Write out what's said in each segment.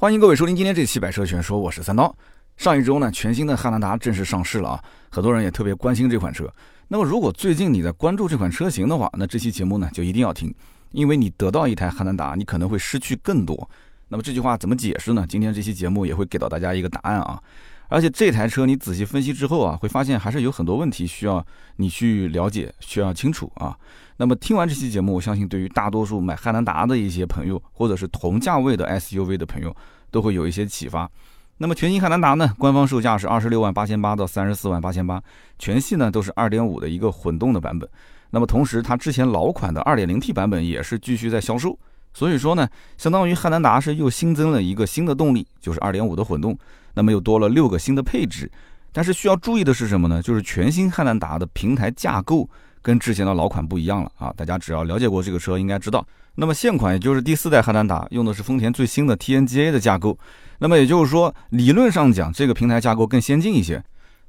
欢迎各位收听今天这期《百车全说》，我是三刀。上一周呢，全新的汉兰达正式上市了啊，很多人也特别关心这款车。那么如果最近你在关注这款车型的话，那这期节目呢就一定要听，因为你得到一台汉兰达，你可能会失去更多。那么这句话怎么解释呢？今天这期节目也会给到大家一个答案啊。而且这台车你仔细分析之后啊，会发现还是有很多问题需要你去了解，需要清楚啊。那么听完这期节目，我相信对于大多数买汉兰达的一些朋友，或者是同价位的 SUV 的朋友，都会有一些启发。那么全新汉兰达呢，官方售价是二十六万八千八到三十四万八千八，全系呢都是二点五的一个混动的版本。那么同时，它之前老款的二点零 T 版本也是继续在销售。所以说呢，相当于汉兰达是又新增了一个新的动力，就是二点五的混动。那么又多了六个新的配置。但是需要注意的是什么呢？就是全新汉兰达的平台架构。跟之前的老款不一样了啊！大家只要了解过这个车，应该知道。那么现款也就是第四代汉兰达用的是丰田最新的 TNGA 的架构。那么也就是说，理论上讲，这个平台架构更先进一些。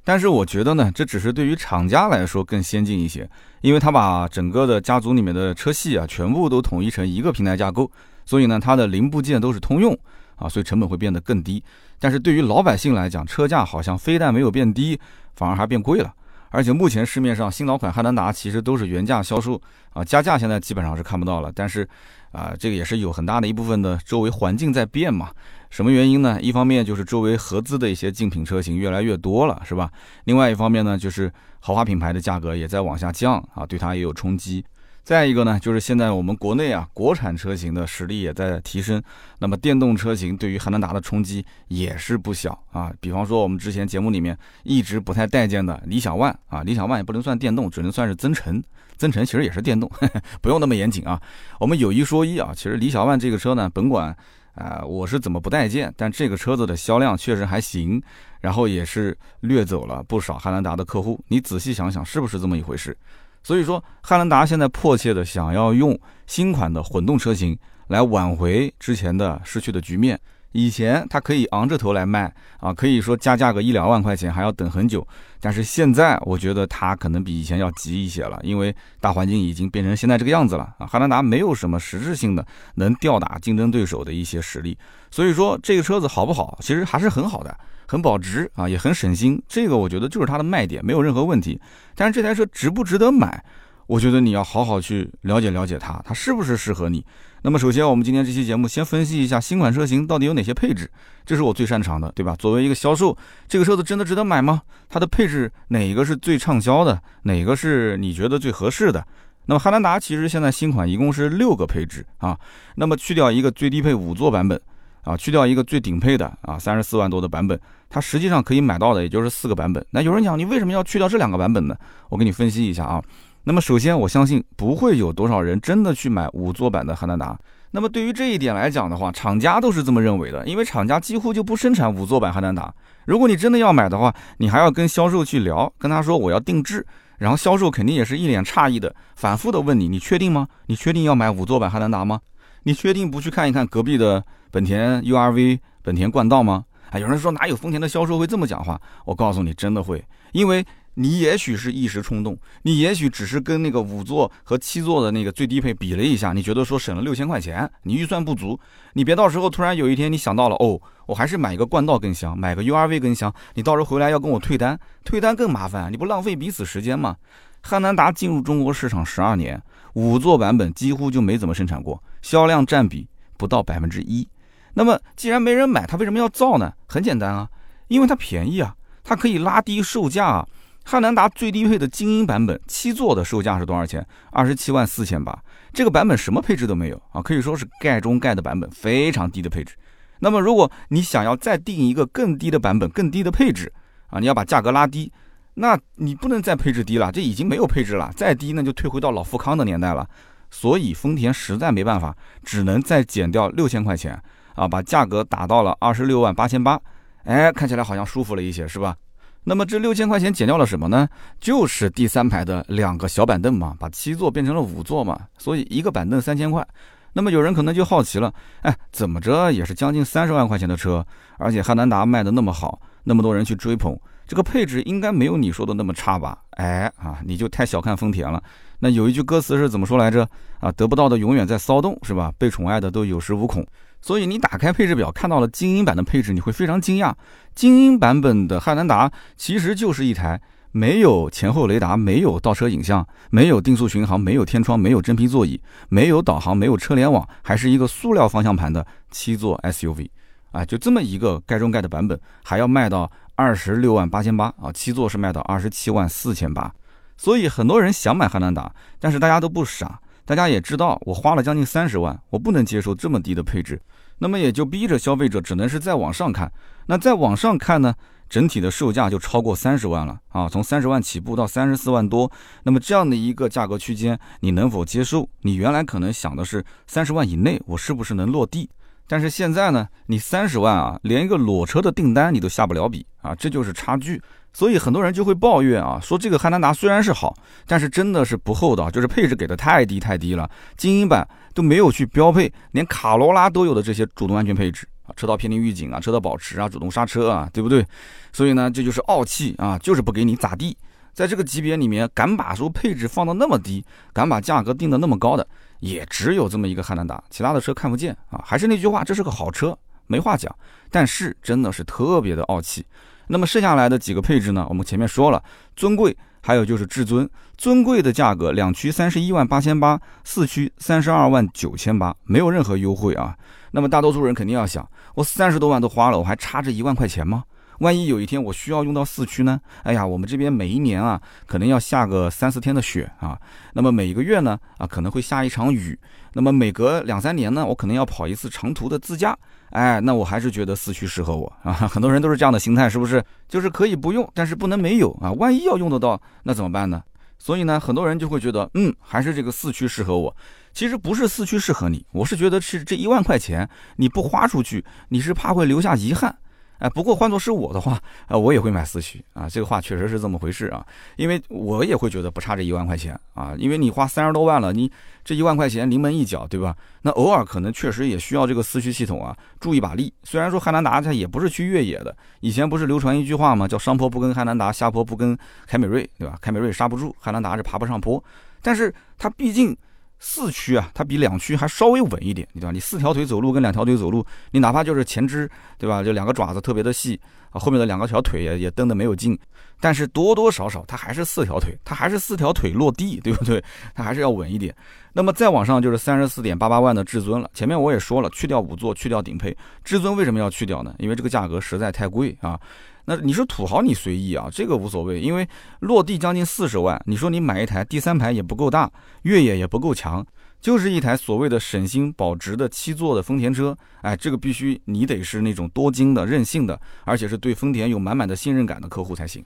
但是我觉得呢，这只是对于厂家来说更先进一些，因为它把整个的家族里面的车系啊，全部都统一成一个平台架构，所以呢，它的零部件都是通用啊，所以成本会变得更低。但是对于老百姓来讲，车价好像非但没有变低，反而还变贵了。而且目前市面上新老款汉兰达其实都是原价销售啊，加价现在基本上是看不到了。但是，啊，这个也是有很大的一部分的周围环境在变嘛。什么原因呢？一方面就是周围合资的一些竞品车型越来越多了，是吧？另外一方面呢，就是豪华品牌的价格也在往下降啊，对它也有冲击。再一个呢，就是现在我们国内啊，国产车型的实力也在提升，那么电动车型对于汉兰达的冲击也是不小啊。比方说我们之前节目里面一直不太待见的理想 ONE 啊，理想 ONE 也不能算电动，只能算是增程，增程其实也是电动，不用那么严谨啊。我们有一说一啊，其实理想 ONE 这个车呢，甭管啊我是怎么不待见，但这个车子的销量确实还行，然后也是掠走了不少汉兰达的客户。你仔细想想，是不是这么一回事？所以说，汉兰达现在迫切的想要用新款的混动车型来挽回之前的失去的局面。以前它可以昂着头来卖啊，可以说加价个一两万块钱还要等很久。但是现在我觉得它可能比以前要急一些了，因为大环境已经变成现在这个样子了啊。汉兰达没有什么实质性的能吊打竞争对手的一些实力，所以说这个车子好不好，其实还是很好的。很保值啊，也很省心，这个我觉得就是它的卖点，没有任何问题。但是这台车值不值得买？我觉得你要好好去了解了解它，它是不是适合你。那么首先，我们今天这期节目先分析一下新款车型到底有哪些配置，这是我最擅长的，对吧？作为一个销售，这个车子真的值得买吗？它的配置哪一个是最畅销的？哪个是你觉得最合适的？那么汉兰达其实现在新款一共是六个配置啊，那么去掉一个最低配五座版本。啊，去掉一个最顶配的啊，三十四万多的版本，它实际上可以买到的也就是四个版本。那有人讲，你为什么要去掉这两个版本呢？我给你分析一下啊。那么首先，我相信不会有多少人真的去买五座版的汉兰达。那么对于这一点来讲的话，厂家都是这么认为的，因为厂家几乎就不生产五座版汉兰达。如果你真的要买的话，你还要跟销售去聊，跟他说我要定制，然后销售肯定也是一脸诧异的，反复的问你，你确定吗？你确定要买五座版汉兰达吗？你确定不去看一看隔壁的本田 URV、本田冠道吗？啊，有人说哪有丰田的销售会这么讲话？我告诉你，真的会，因为你也许是一时冲动，你也许只是跟那个五座和七座的那个最低配比了一下，你觉得说省了六千块钱，你预算不足，你别到时候突然有一天你想到了，哦，我还是买一个冠道更香，买个 URV 更香，你到时候回来要跟我退单，退单更麻烦，你不浪费彼此时间吗？汉兰达进入中国市场十二年，五座版本几乎就没怎么生产过，销量占比不到百分之一。那么既然没人买，它为什么要造呢？很简单啊，因为它便宜啊，它可以拉低售价啊。汉兰达最低配的精英版本七座的售价是多少钱？二十七万四千八。这个版本什么配置都没有啊，可以说是盖中盖的版本，非常低的配置。那么如果你想要再定一个更低的版本，更低的配置啊，你要把价格拉低。那你不能再配置低了，这已经没有配置了，再低那就退回到老富康的年代了。所以丰田实在没办法，只能再减掉六千块钱啊，把价格打到了二十六万八千八。哎，看起来好像舒服了一些，是吧？那么这六千块钱减掉了什么呢？就是第三排的两个小板凳嘛，把七座变成了五座嘛。所以一个板凳三千块。那么有人可能就好奇了，哎，怎么着也是将近三十万块钱的车，而且汉兰达卖的那么好，那么多人去追捧。这个配置应该没有你说的那么差吧？哎啊，你就太小看丰田了。那有一句歌词是怎么说来着？啊，得不到的永远在骚动，是吧？被宠爱的都有恃无恐。所以你打开配置表看到了精英版的配置，你会非常惊讶。精英版本的汉兰达其实就是一台没有前后雷达、没有倒车影像、没有定速巡航、没有天窗、没有真皮座椅、没有导航、没有车联网，还是一个塑料方向盘的七座 SUV 啊，就这么一个盖中盖的版本，还要卖到二十六万八千八啊，七座是卖到二十七万四千八。所以很多人想买汉兰达，但是大家都不傻。大家也知道，我花了将近三十万，我不能接受这么低的配置，那么也就逼着消费者只能是再往上看。那再往上看呢，整体的售价就超过三十万了啊，从三十万起步到三十四万多。那么这样的一个价格区间，你能否接受？你原来可能想的是三十万以内，我是不是能落地？但是现在呢，你三十万啊，连一个裸车的订单你都下不了笔啊，这就是差距。所以很多人就会抱怨啊，说这个汉兰达虽然是好，但是真的是不厚道，就是配置给的太低太低了。精英版都没有去标配，连卡罗拉都有的这些主动安全配置啊，车道偏离预警啊，车道保持啊，主动刹车啊，对不对？所以呢，这就是傲气啊，就是不给你咋地。在这个级别里面，敢把说配置放到那么低，敢把价格定的那么高的，也只有这么一个汉兰达，其他的车看不见啊。还是那句话，这是个好车，没话讲。但是真的是特别的傲气。那么剩下来的几个配置呢？我们前面说了，尊贵，还有就是至尊。尊贵的价格两驱三十一万八千八，四驱三十二万九千八，没有任何优惠啊。那么大多数人肯定要想，我三十多万都花了，我还差这一万块钱吗？万一有一天我需要用到四驱呢？哎呀，我们这边每一年啊，可能要下个三四天的雪啊。那么每一个月呢，啊可能会下一场雨。那么每隔两三年呢，我可能要跑一次长途的自驾。哎，那我还是觉得四驱适合我啊！很多人都是这样的心态，是不是？就是可以不用，但是不能没有啊！万一要用得到，那怎么办呢？所以呢，很多人就会觉得，嗯，还是这个四驱适合我。其实不是四驱适合你，我是觉得是这一万块钱你不花出去，你是怕会留下遗憾。哎，不过换作是我的话，啊，我也会买四驱啊。这个话确实是这么回事啊，因为我也会觉得不差这一万块钱啊。因为你花三十多万了，你这一万块钱临门一脚，对吧？那偶尔可能确实也需要这个四驱系统啊，助一把力。虽然说汉兰达它也不是去越野的，以前不是流传一句话吗？叫上坡不跟汉兰达，下坡不跟凯美瑞，对吧？凯美瑞刹不住，汉兰达是爬不上坡，但是它毕竟。四驱啊，它比两驱还稍微稳一点，对吧？你四条腿走路跟两条腿走路，你哪怕就是前肢，对吧？就两个爪子特别的细啊，后面的两个条腿也也蹬的没有劲，但是多多少少它还是四条腿，它还是四条腿落地，对不对？它还是要稳一点。那么再往上就是三十四点八八万的至尊了。前面我也说了，去掉五座，去掉顶配，至尊为什么要去掉呢？因为这个价格实在太贵啊。那你说土豪你随意啊，这个无所谓，因为落地将近四十万，你说你买一台第三排也不够大，越野也不够强，就是一台所谓的省心保值的七座的丰田车，哎，这个必须你得是那种多金的、任性的，而且是对丰田有满满的信任感的客户才行。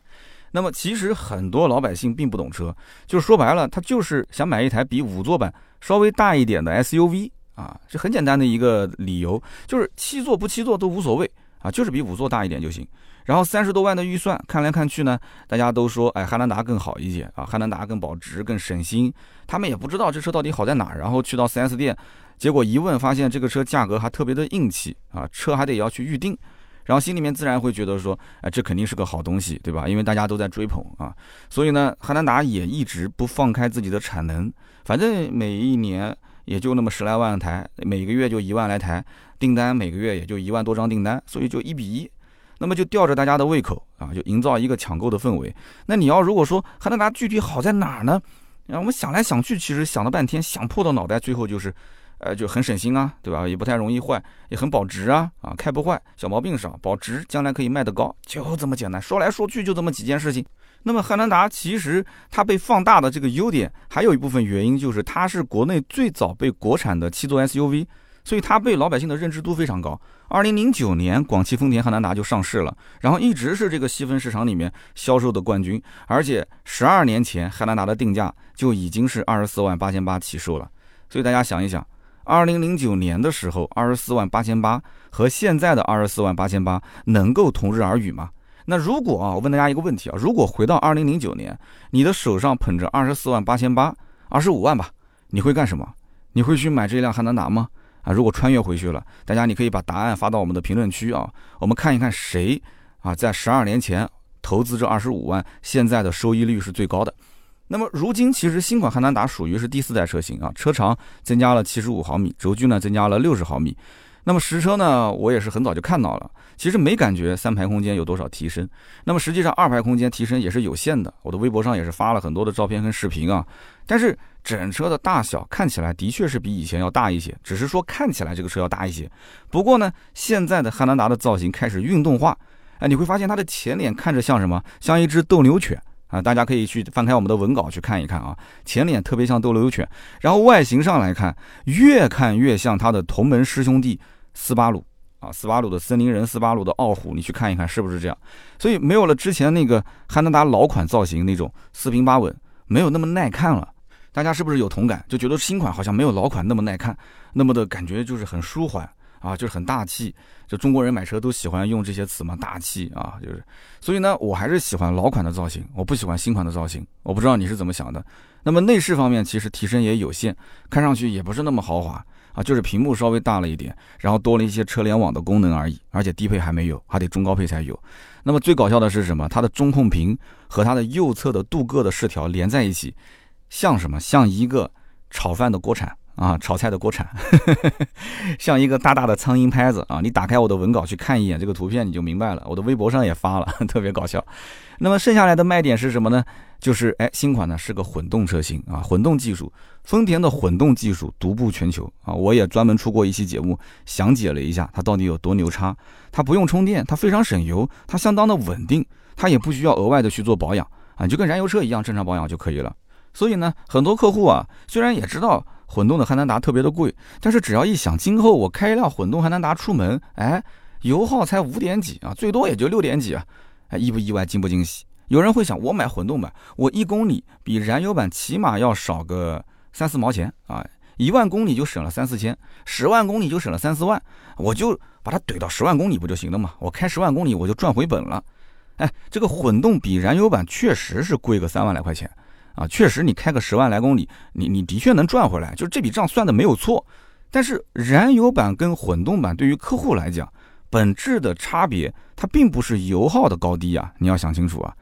那么其实很多老百姓并不懂车，就是说白了，他就是想买一台比五座版稍微大一点的 SUV 啊，这很简单的一个理由，就是七座不七座都无所谓啊，就是比五座大一点就行。然后三十多万的预算看来看去呢，大家都说，哎，汉兰达更好一些啊，汉兰达更保值、更省心。他们也不知道这车到底好在哪儿，然后去到 4S 店，结果一问发现这个车价格还特别的硬气啊，车还得要去预定，然后心里面自然会觉得说，哎，这肯定是个好东西，对吧？因为大家都在追捧啊，所以呢，汉兰达也一直不放开自己的产能，反正每一年也就那么十来万台，每个月就一万来台订单，每个月也就一万多张订单，所以就一比一。那么就吊着大家的胃口啊，就营造一个抢购的氛围。那你要如果说汉兰达具体好在哪儿呢？然后我们想来想去，其实想了半天，想破了脑袋，最后就是，呃，就很省心啊，对吧？也不太容易坏，也很保值啊，啊，开不坏，小毛病少，保值，将来可以卖得高，就这么简单。说来说去就这么几件事情。那么汉兰达其实它被放大的这个优点，还有一部分原因就是它是国内最早被国产的七座 SUV。所以它被老百姓的认知度非常高。二零零九年，广汽丰田汉兰达就上市了，然后一直是这个细分市场里面销售的冠军。而且十二年前，汉兰达的定价就已经是二十四万八千八起售了。所以大家想一想，二零零九年的时候，二十四万八千八和现在的二十四万八千八能够同日而语吗？那如果啊，我问大家一个问题啊，如果回到二零零九年，你的手上捧着二十四万八千八，二十五万吧，你会干什么？你会去买这辆汉兰达吗？啊，如果穿越回去了，大家你可以把答案发到我们的评论区啊，我们看一看谁啊在十二年前投资这二十五万，现在的收益率是最高的。那么如今其实新款汉兰达属于是第四代车型啊，车长增加了七十五毫米，轴距呢增加了六十毫米。那么实车呢，我也是很早就看到了，其实没感觉三排空间有多少提升。那么实际上二排空间提升也是有限的，我的微博上也是发了很多的照片跟视频啊。但是整车的大小看起来的确是比以前要大一些，只是说看起来这个车要大一些。不过呢，现在的汉兰达的造型开始运动化，哎，你会发现它的前脸看着像什么？像一只斗牛犬啊！大家可以去翻开我们的文稿去看一看啊，前脸特别像斗牛犬，然后外形上来看，越看越像它的同门师兄弟。斯巴鲁啊，斯巴鲁的森林人，斯巴鲁的傲虎，你去看一看是不是这样？所以没有了之前那个汉兰达老款造型那种四平八稳，没有那么耐看了。大家是不是有同感？就觉得新款好像没有老款那么耐看，那么的感觉就是很舒缓啊，就是很大气。就中国人买车都喜欢用这些词嘛，大气啊，就是。所以呢，我还是喜欢老款的造型，我不喜欢新款的造型。我不知道你是怎么想的。那么内饰方面其实提升也有限，看上去也不是那么豪华。啊，就是屏幕稍微大了一点，然后多了一些车联网的功能而已，而且低配还没有，还得中高配才有。那么最搞笑的是什么？它的中控屏和它的右侧的镀铬的饰条连在一起，像什么？像一个炒饭的锅铲。啊，炒菜的锅铲，像一个大大的苍蝇拍子啊！你打开我的文稿去看一眼这个图片，你就明白了。我的微博上也发了，特别搞笑。那么剩下来的卖点是什么呢？就是哎，新款呢是个混动车型啊，混动技术，丰田的混动技术独步全球啊！我也专门出过一期节目，详解了一下它到底有多牛叉。它不用充电，它非常省油，它相当的稳定，它也不需要额外的去做保养啊，就跟燃油车一样，正常保养就可以了。所以呢，很多客户啊，虽然也知道。混动的汉兰达特别的贵，但是只要一想今后我开一辆混动汉兰达出门，哎，油耗才五点几啊，最多也就六点几啊，哎，意不意外，惊不惊喜？有人会想，我买混动版，我一公里比燃油版起码要少个三四毛钱啊，一万公里就省了三四千，十万公里就省了三四万，我就把它怼到十万公里不就行了嘛？我开十万公里我就赚回本了。哎，这个混动比燃油版确实是贵个三万来块钱。啊，确实，你开个十万来公里，你你的确能赚回来，就这笔账算的没有错。但是燃油版跟混动版对于客户来讲，本质的差别，它并不是油耗的高低啊，你要想清楚啊，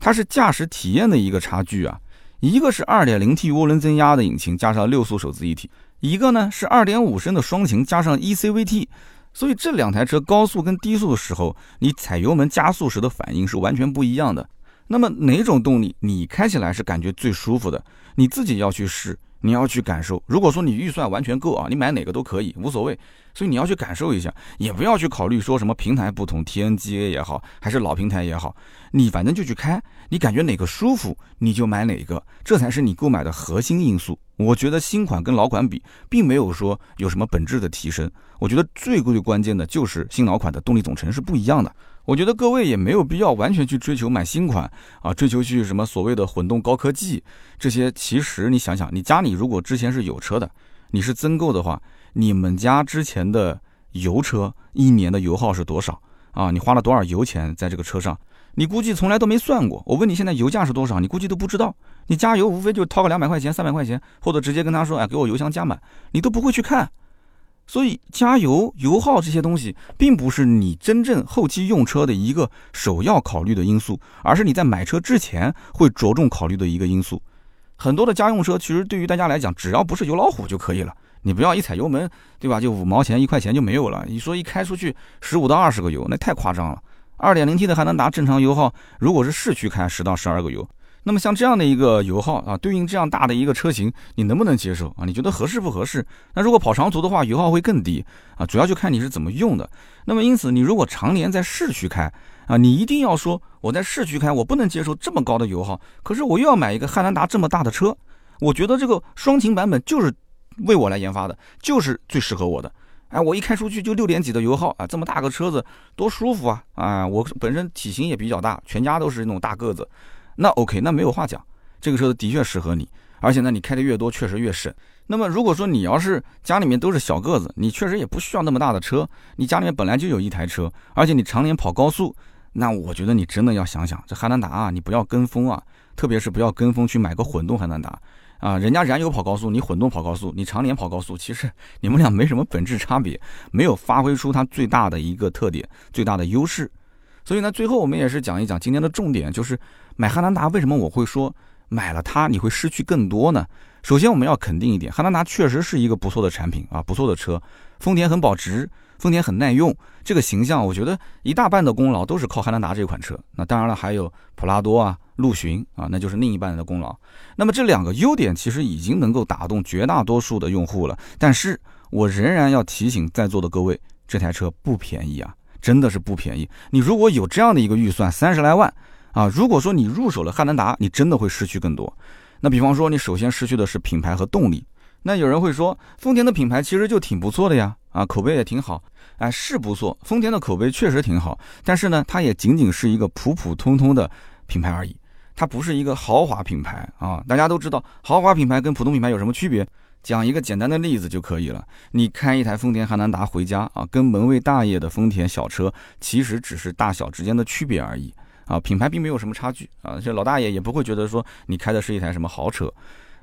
它是驾驶体验的一个差距啊。一个是 2.0T 涡轮增压的引擎加上六速手自一体，一个呢是2.5升的双擎加上 eCVT，所以这两台车高速跟低速的时候，你踩油门加速时的反应是完全不一样的。那么哪种动力你开起来是感觉最舒服的？你自己要去试，你要去感受。如果说你预算完全够啊，你买哪个都可以，无所谓。所以你要去感受一下，也不要去考虑说什么平台不同，TNGA 也好，还是老平台也好，你反正就去开，你感觉哪个舒服你就买哪个，这才是你购买的核心因素。我觉得新款跟老款比，并没有说有什么本质的提升。我觉得最最关键的就是新老款的动力总成是不一样的。我觉得各位也没有必要完全去追求买新款啊，追求去什么所谓的混动高科技这些。其实你想想，你家里如果之前是有车的，你是增购的话，你们家之前的油车一年的油耗是多少啊？你花了多少油钱在这个车上？你估计从来都没算过。我问你现在油价是多少？你估计都不知道。你加油无非就掏个两百块钱、三百块钱，或者直接跟他说，哎，给我油箱加满，你都不会去看。所以加油油耗这些东西，并不是你真正后期用车的一个首要考虑的因素，而是你在买车之前会着重考虑的一个因素。很多的家用车，其实对于大家来讲，只要不是油老虎就可以了。你不要一踩油门，对吧？就五毛钱一块钱就没有了。你说一开出去十五到二十个油，那太夸张了。二点零 T 的还能达正常油耗，如果是市区开十到十二个油。那么像这样的一个油耗啊，对应这样大的一个车型，你能不能接受啊？你觉得合适不合适？那如果跑长途的话，油耗会更低啊，主要就看你是怎么用的。那么因此，你如果常年在市区开啊，你一定要说我在市区开，我不能接受这么高的油耗。可是我又要买一个汉兰达这么大的车，我觉得这个双擎版本就是为我来研发的，就是最适合我的。哎，我一开出去就六点几的油耗啊，这么大个车子多舒服啊！啊，我本身体型也比较大，全家都是那种大个子。那 OK，那没有话讲，这个车子的确适合你，而且呢，你开的越多，确实越省。那么如果说你要是家里面都是小个子，你确实也不需要那么大的车，你家里面本来就有一台车，而且你常年跑高速，那我觉得你真的要想想，这汉兰达啊，你不要跟风啊，特别是不要跟风去买个混动汉兰达啊，人家燃油跑高速，你混动跑高速，你常年跑高速，其实你们俩没什么本质差别，没有发挥出它最大的一个特点，最大的优势。所以呢，最后我们也是讲一讲今天的重点，就是买汉兰达为什么我会说买了它你会失去更多呢？首先我们要肯定一点，汉兰达确实是一个不错的产品啊，不错的车。丰田很保值，丰田很耐用，这个形象，我觉得一大半的功劳都是靠汉兰达这款车。那当然了，还有普拉多啊、陆巡啊，那就是另一半的功劳。那么这两个优点其实已经能够打动绝大多数的用户了。但是我仍然要提醒在座的各位，这台车不便宜啊，真的是不便宜。你如果有这样的一个预算，三十来万啊，如果说你入手了汉兰达，你真的会失去更多。那比方说，你首先失去的是品牌和动力。那有人会说，丰田的品牌其实就挺不错的呀，啊，口碑也挺好，哎，是不错，丰田的口碑确实挺好，但是呢，它也仅仅是一个普普通通的品牌而已，它不是一个豪华品牌啊。大家都知道，豪华品牌跟普通品牌有什么区别？讲一个简单的例子就可以了，你开一台丰田汉兰达回家啊，跟门卫大爷的丰田小车其实只是大小之间的区别而已啊，品牌并没有什么差距啊，这老大爷也不会觉得说你开的是一台什么豪车。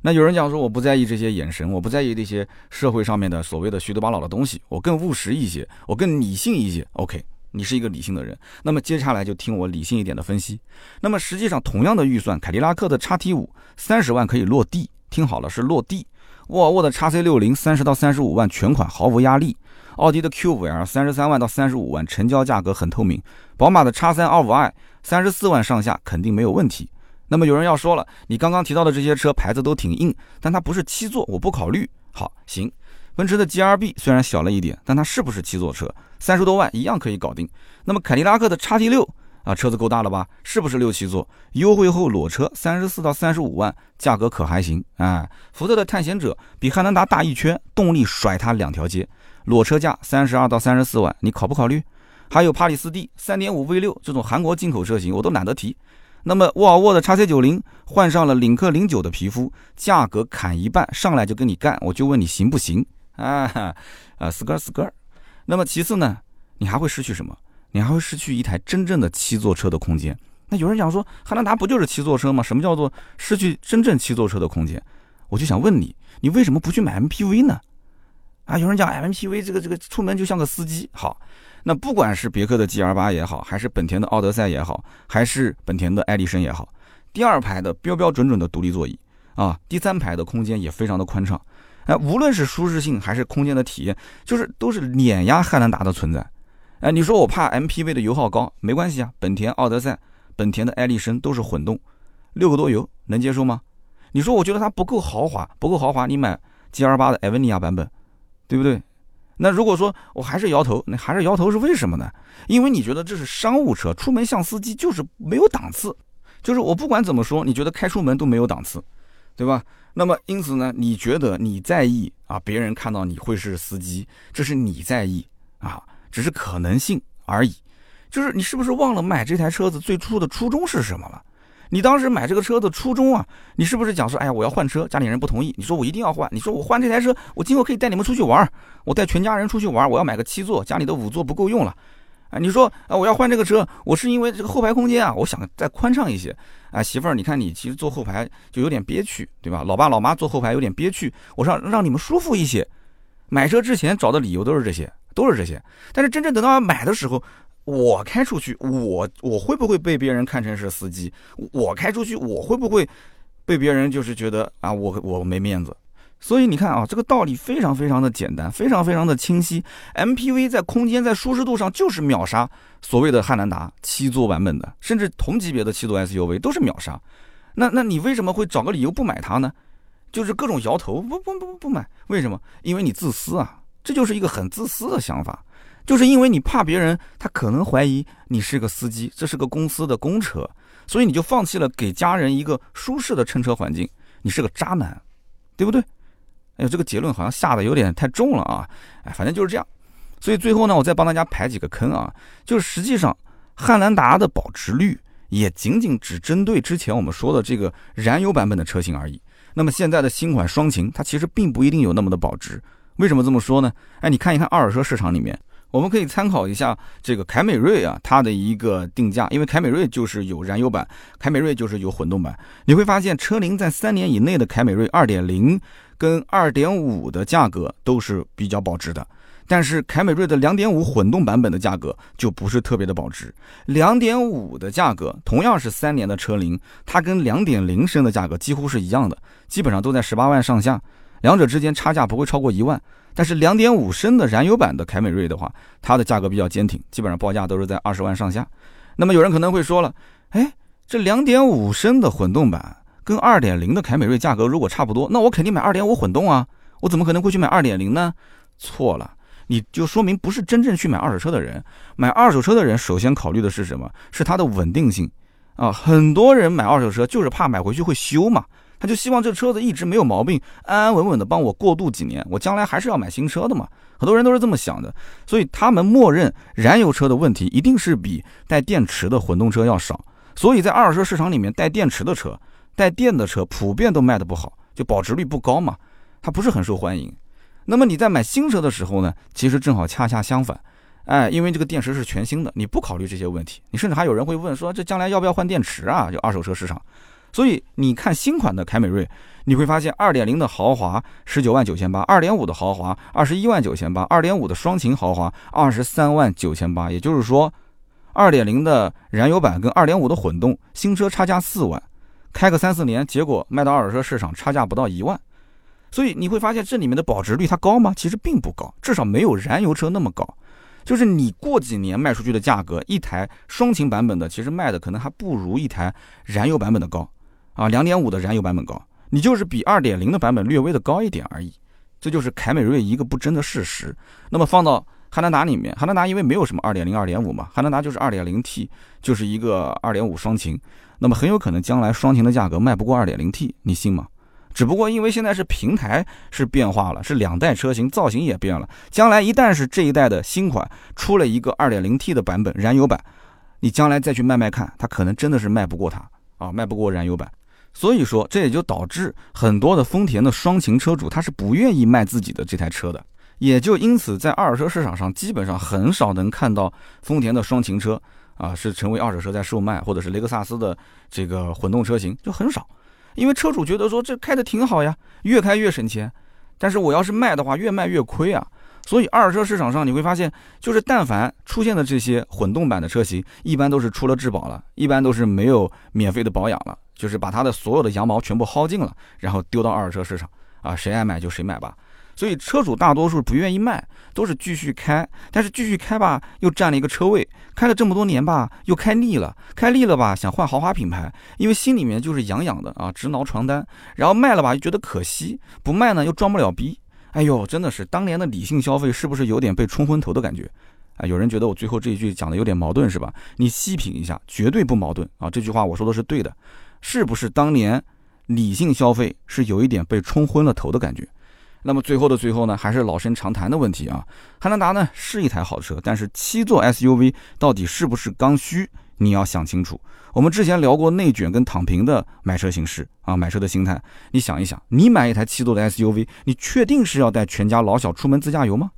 那有人讲说我不在意这些眼神，我不在意这些社会上面的所谓的虚头巴脑的东西，我更务实一些，我更理性一些。OK，你是一个理性的人，那么接下来就听我理性一点的分析。那么实际上同样的预算，凯迪拉克的叉 T 五三十万可以落地，听好了是落地。沃尔沃的叉 C 六零三十到三十五万全款毫无压力，奥迪的 Q 五 L 三十三万到三十五万成交价格很透明，宝马的叉三二五 i 三十四万上下肯定没有问题。那么有人要说了，你刚刚提到的这些车牌子都挺硬，但它不是七座，我不考虑。好，行，奔驰的 G R B 虽然小了一点，但它是不是七座车？三十多万一样可以搞定。那么凯迪拉克的叉 T 六啊，车子够大了吧？是不是六七座？优惠后裸车三十四到三十五万，价格可还行？哎，福特的探险者比汉兰达大一圈，动力甩它两条街，裸车价三十二到三十四万，你考不考虑？还有帕里斯蒂三点五 V 六这种韩国进口车型，我都懒得提。那么沃尔沃的 x C 九零换上了领克零九的皮肤，价格砍一半，上来就跟你干，我就问你行不行？啊啊，死哥死哥。那么其次呢，你还会失去什么？你还会失去一台真正的七座车的空间。那有人讲说，汉兰达不就是七座车吗？什么叫做失去真正七座车的空间？我就想问你，你为什么不去买 MPV 呢？啊，有人讲 MPV 这个这个出门就像个司机，好。那不管是别克的 G L 八也好，还是本田的奥德赛也好，还是本田的艾力绅也好，第二排的标标准准的独立座椅啊，第三排的空间也非常的宽敞，哎，无论是舒适性还是空间的体验，就是都是碾压汉兰达的存在。哎，你说我怕 MPV 的油耗高，没关系啊，本田奥德赛、本田的艾力绅都是混动，六个多油能接受吗？你说我觉得它不够豪华，不够豪华，你买 G L 八的艾维尼亚版本，对不对？那如果说我还是摇头，那还是摇头是为什么呢？因为你觉得这是商务车，出门像司机就是没有档次，就是我不管怎么说，你觉得开出门都没有档次，对吧？那么因此呢，你觉得你在意啊，别人看到你会是司机，这是你在意啊，只是可能性而已，就是你是不是忘了买这台车子最初的初衷是什么了？你当时买这个车的初衷啊，你是不是讲说，哎呀，我要换车，家里人不同意，你说我一定要换，你说我换这台车，我今后可以带你们出去玩，我带全家人出去玩，我要买个七座，家里的五座不够用了，啊，你说啊，我要换这个车，我是因为这个后排空间啊，我想再宽敞一些，啊，媳妇儿，你看你其实坐后排就有点憋屈，对吧？老爸老妈坐后排有点憋屈，我让让你们舒服一些，买车之前找的理由都是这些，都是这些，但是真正等到买的时候。我开出去，我我会不会被别人看成是司机？我开出去，我会不会被别人就是觉得啊，我我没面子？所以你看啊，这个道理非常非常的简单，非常非常的清晰。MPV 在空间在舒适度上就是秒杀所谓的汉兰达七座版本的，甚至同级别的七座 SUV 都是秒杀。那那你为什么会找个理由不买它呢？就是各种摇头，不不不不买，为什么？因为你自私啊，这就是一个很自私的想法。就是因为你怕别人，他可能怀疑你是个司机，这是个公司的公车，所以你就放弃了给家人一个舒适的乘车环境。你是个渣男，对不对？哎呦，这个结论好像下的有点太重了啊！哎，反正就是这样。所以最后呢，我再帮大家排几个坑啊，就是实际上汉兰达的保值率也仅仅只针对之前我们说的这个燃油版本的车型而已。那么现在的新款双擎，它其实并不一定有那么的保值。为什么这么说呢？哎，你看一看二手车市场里面。我们可以参考一下这个凯美瑞啊，它的一个定价，因为凯美瑞就是有燃油版，凯美瑞就是有混动版。你会发现，车龄在三年以内的凯美瑞2.0跟2.5的价格都是比较保值的，但是凯美瑞的2.5混动版本的价格就不是特别的保值。2.5的价格同样是三年的车龄，它跟2.0升的价格几乎是一样的，基本上都在十八万上下。两者之间差价不会超过一万。但是两点五升的燃油版的凯美瑞的话，它的价格比较坚挺，基本上报价都是在二十万上下。那么有人可能会说了，哎，这两点五升的混动版跟二点零的凯美瑞价格如果差不多，那我肯定买二点五混动啊，我怎么可能会去买二点零呢？错了，你就说明不是真正去买二手车的人。买二手车的人首先考虑的是什么？是它的稳定性啊。很多人买二手车就是怕买回去会修嘛。他就希望这车子一直没有毛病，安安稳稳的帮我过渡几年，我将来还是要买新车的嘛。很多人都是这么想的，所以他们默认燃油车的问题一定是比带电池的混动车要少。所以在二手车市场里面，带电池的车、带电的车普遍都卖的不好，就保值率不高嘛，它不是很受欢迎。那么你在买新车的时候呢，其实正好恰恰相反，哎，因为这个电池是全新的，你不考虑这些问题，你甚至还有人会问说，这将来要不要换电池啊？就二手车市场。所以你看新款的凯美瑞，你会发现2.0的豪华十九万九千八，2.5的豪华二十一万九千八，2.5的双擎豪华二十三万九千八。也就是说，2.0的燃油版跟2.5的混动新车差价四万，开个三四年，结果卖到二手车市场差价不到一万。所以你会发现这里面的保值率它高吗？其实并不高，至少没有燃油车那么高。就是你过几年卖出去的价格，一台双擎版本的其实卖的可能还不如一台燃油版本的高。啊，两点五的燃油版本高，你就是比二点零的版本略微的高一点而已，这就是凯美瑞一个不争的事实。那么放到汉兰达里面，汉兰达因为没有什么二点零、二点五嘛，汉兰达就是二点零 T，就是一个二点五双擎，那么很有可能将来双擎的价格卖不过二点零 T，你信吗？只不过因为现在是平台是变化了，是两代车型造型也变了，将来一旦是这一代的新款出了一个二点零 T 的版本燃油版，你将来再去卖卖看，它可能真的是卖不过它啊，卖不过燃油版。所以说，这也就导致很多的丰田的双擎车主他是不愿意卖自己的这台车的，也就因此在二手车市场上基本上很少能看到丰田的双擎车啊是成为二手车在售卖，或者是雷克萨斯的这个混动车型就很少，因为车主觉得说这开的挺好呀，越开越省钱，但是我要是卖的话越卖越亏啊，所以二手车市场上你会发现，就是但凡出现的这些混动版的车型，一般都是出了质保了，一般都是没有免费的保养了。就是把他的所有的羊毛全部薅尽了，然后丢到二手车市场啊，谁爱买就谁买吧。所以车主大多数不愿意卖，都是继续开。但是继续开吧，又占了一个车位，开了这么多年吧，又开腻了，开腻了吧，想换豪华品牌，因为心里面就是痒痒的啊，直挠床单。然后卖了吧，又觉得可惜，不卖呢又装不了逼。哎呦，真的是当年的理性消费，是不是有点被冲昏头的感觉？啊，有人觉得我最后这一句讲的有点矛盾，是吧？你细品一下，绝对不矛盾啊！这句话我说的是对的。是不是当年理性消费是有一点被冲昏了头的感觉？那么最后的最后呢，还是老生常谈的问题啊。汉兰达呢是一台好车，但是七座 SUV 到底是不是刚需？你要想清楚。我们之前聊过内卷跟躺平的买车形式啊，买车的心态。你想一想，你买一台七座的 SUV，你确定是要带全家老小出门自驾游吗？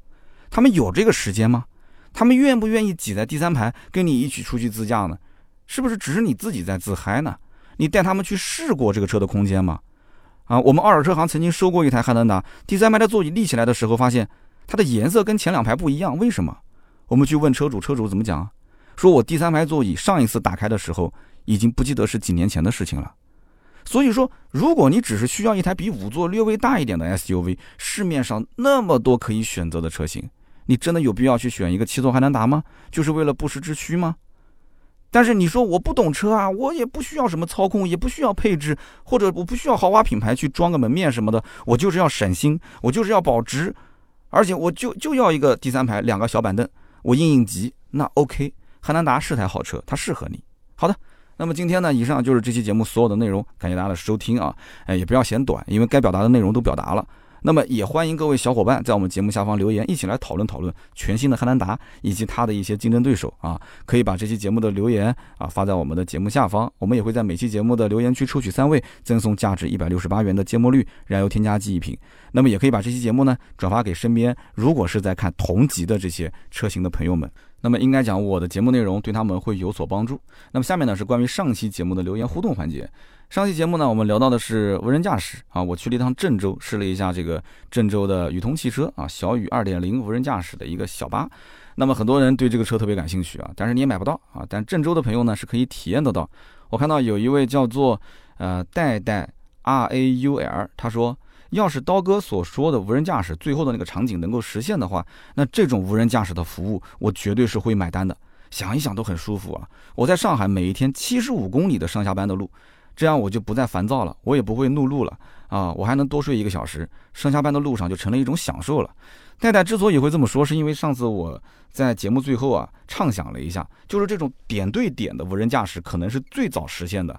他们有这个时间吗？他们愿不愿意挤在第三排跟你一起出去自驾呢？是不是只是你自己在自嗨呢？你带他们去试过这个车的空间吗？啊，我们二手车行曾经收过一台汉兰达，第三排的座椅立起来的时候，发现它的颜色跟前两排不一样，为什么？我们去问车主，车主怎么讲？说我第三排座椅上一次打开的时候，已经不记得是几年前的事情了。所以说，如果你只是需要一台比五座略微大一点的 SUV，市面上那么多可以选择的车型，你真的有必要去选一个七座汉兰达吗？就是为了不时之需吗？但是你说我不懂车啊，我也不需要什么操控，也不需要配置，或者我不需要豪华品牌去装个门面什么的，我就是要省心，我就是要保值，而且我就就要一个第三排两个小板凳，我应应急，那 OK，汉兰达是台好车，它适合你。好的，那么今天呢，以上就是这期节目所有的内容，感谢大家的收听啊，哎，也不要嫌短，因为该表达的内容都表达了。那么也欢迎各位小伙伴在我们节目下方留言，一起来讨论讨论全新的汉兰达以及它的一些竞争对手啊！可以把这期节目的留言啊发在我们的节目下方，我们也会在每期节目的留言区抽取三位，赠送价值一百六十八元的芥末绿燃油添加剂一瓶。那么也可以把这期节目呢转发给身边如果是在看同级的这些车型的朋友们。那么应该讲我的节目内容对他们会有所帮助。那么下面呢是关于上期节目的留言互动环节。上期节目呢，我们聊到的是无人驾驶啊，我去了一趟郑州，试了一下这个郑州的宇通汽车啊，小宇2.0无人驾驶的一个小巴。那么很多人对这个车特别感兴趣啊，但是你也买不到啊。但郑州的朋友呢是可以体验得到。我看到有一位叫做呃代代 R A U L，他说要是刀哥所说的无人驾驶最后的那个场景能够实现的话，那这种无人驾驶的服务，我绝对是会买单的。想一想都很舒服啊！我在上海每一天七十五公里的上下班的路，这样我就不再烦躁了，我也不会怒路了啊！我还能多睡一个小时，上下班的路上就成了一种享受了。戴戴之所以会这么说，是因为上次我在节目最后啊畅想了一下，就是这种点对点的无人驾驶可能是最早实现的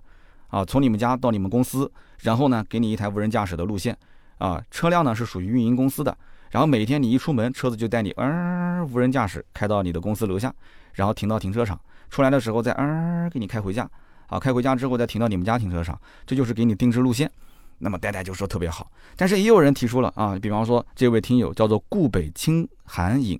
啊！从你们家到你们公司，然后呢给你一台无人驾驶的路线啊，车辆呢是属于运营公司的，然后每天你一出门，车子就带你嗯无人驾驶开到你的公司楼下。然后停到停车场，出来的时候再嗯给你开回家，啊，开回家之后再停到你们家停车场，这就是给你定制路线。那么呆呆就说特别好，但是也有人提出了啊，比方说这位听友叫做顾北清寒影，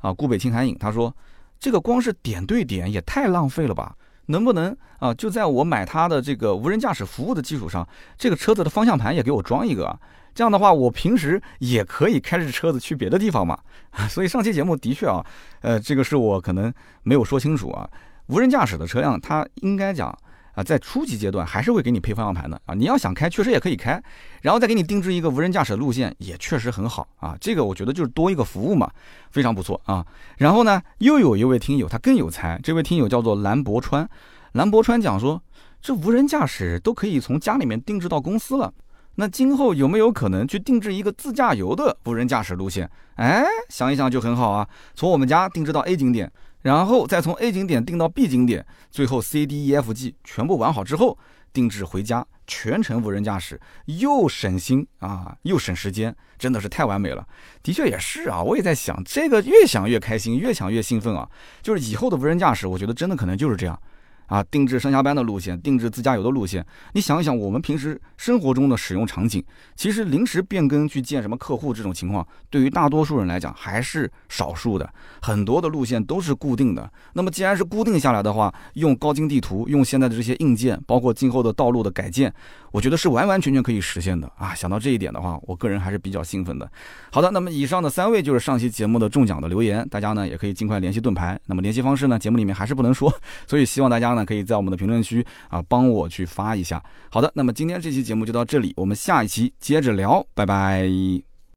啊，顾北清寒影，他说这个光是点对点也太浪费了吧？能不能啊就在我买他的这个无人驾驶服务的基础上，这个车子的方向盘也给我装一个啊？这样的话，我平时也可以开着车子去别的地方嘛。所以上期节目的确啊，呃，这个是我可能没有说清楚啊。无人驾驶的车辆，它应该讲啊，在初级阶段还是会给你配方向盘的啊。你要想开，确实也可以开，然后再给你定制一个无人驾驶路线，也确实很好啊。这个我觉得就是多一个服务嘛，非常不错啊。然后呢，又有一位听友他更有才，这位听友叫做兰博川，兰博川讲说，这无人驾驶都可以从家里面定制到公司了。那今后有没有可能去定制一个自驾游的无人驾驶路线？哎，想一想就很好啊。从我们家定制到 A 景点，然后再从 A 景点定到 B 景点，最后 C、D、E、F、G 全部玩好之后，定制回家，全程无人驾驶，又省心啊，又省时间，真的是太完美了。的确也是啊，我也在想，这个越想越开心，越想越兴奋啊。就是以后的无人驾驶，我觉得真的可能就是这样。啊，定制上下班的路线，定制自驾游的路线。你想一想，我们平时生活中的使用场景，其实临时变更去见什么客户这种情况，对于大多数人来讲还是少数的。很多的路线都是固定的。那么既然是固定下来的话，用高精地图，用现在的这些硬件，包括今后的道路的改建，我觉得是完完全全可以实现的啊！想到这一点的话，我个人还是比较兴奋的。好的，那么以上的三位就是上期节目的中奖的留言，大家呢也可以尽快联系盾牌。那么联系方式呢，节目里面还是不能说，所以希望大家。那可以在我们的评论区啊帮我去发一下。好的，那么今天这期节目就到这里，我们下一期接着聊，拜拜。